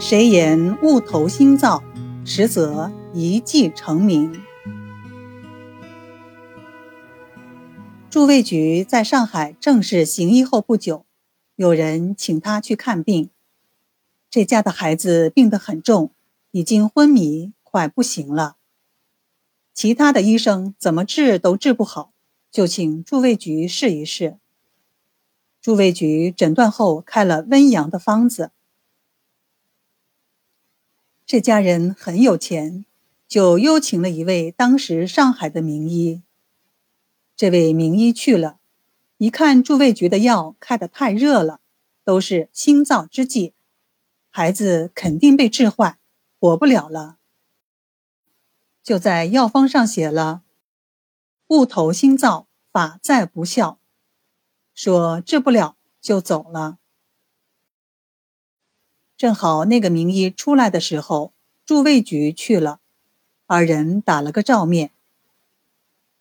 谁言物投心造，实则一计成名。祝卫举在上海正式行医后不久，有人请他去看病。这家的孩子病得很重，已经昏迷，快不行了。其他的医生怎么治都治不好，就请祝卫举试一试。祝卫举诊断后开了温阳的方子。这家人很有钱，就邀请了一位当时上海的名医。这位名医去了，一看祝卫局的药开得太热了，都是心燥之剂，孩子肯定被治坏，活不了了。就在药方上写了“物投心燥，法在不效”，说治不了就走了。正好那个名医出来的时候，祝卫局去了，二人打了个照面。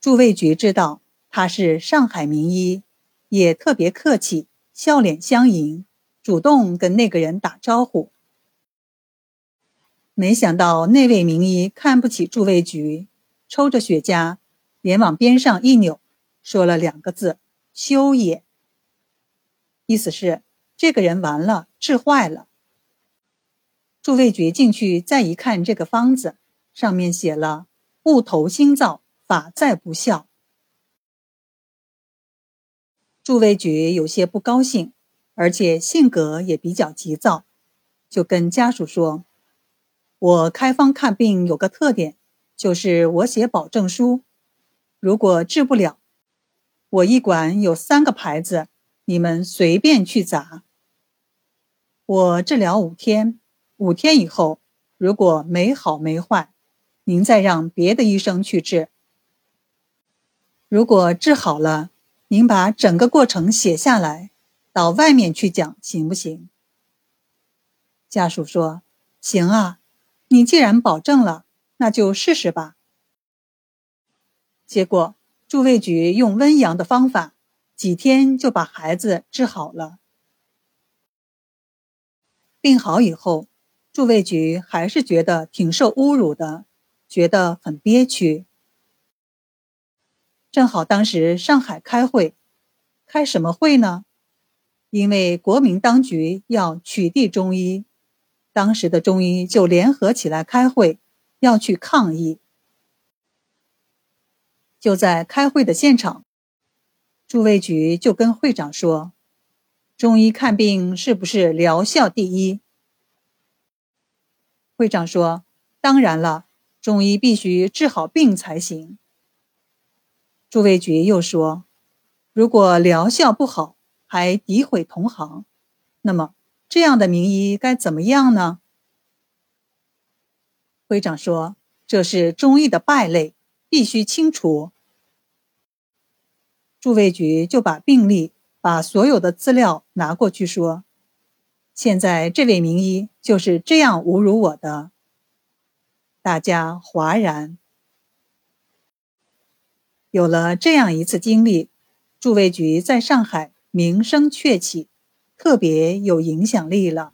祝卫局知道他是上海名医，也特别客气，笑脸相迎，主动跟那个人打招呼。没想到那位名医看不起祝卫局，抽着雪茄，脸往边上一扭，说了两个字：“休也。”意思是这个人完了，治坏了。祝卫局进去再一看，这个方子上面写了“物投心造，法在不效”。祝卫局有些不高兴，而且性格也比较急躁，就跟家属说：“我开方看病有个特点，就是我写保证书，如果治不了，我医馆有三个牌子，你们随便去砸。我治疗五天。”五天以后，如果没好没坏，您再让别的医生去治。如果治好了，您把整个过程写下来，到外面去讲，行不行？家属说：“行啊，你既然保证了，那就试试吧。”结果，祝卫局用温阳的方法，几天就把孩子治好了。病好以后。祝卫局还是觉得挺受侮辱的，觉得很憋屈。正好当时上海开会，开什么会呢？因为国民当局要取缔中医，当时的中医就联合起来开会，要去抗议。就在开会的现场，祝卫局就跟会长说：“中医看病是不是疗效第一？”会长说：“当然了，中医必须治好病才行。”朱卫局又说：“如果疗效不好，还诋毁同行，那么这样的名医该怎么样呢？”会长说：“这是中医的败类，必须清除。”朱卫局就把病历、把所有的资料拿过去说。现在这位名医就是这样侮辱我的，大家哗然。有了这样一次经历，驻卫局在上海名声鹊起，特别有影响力了。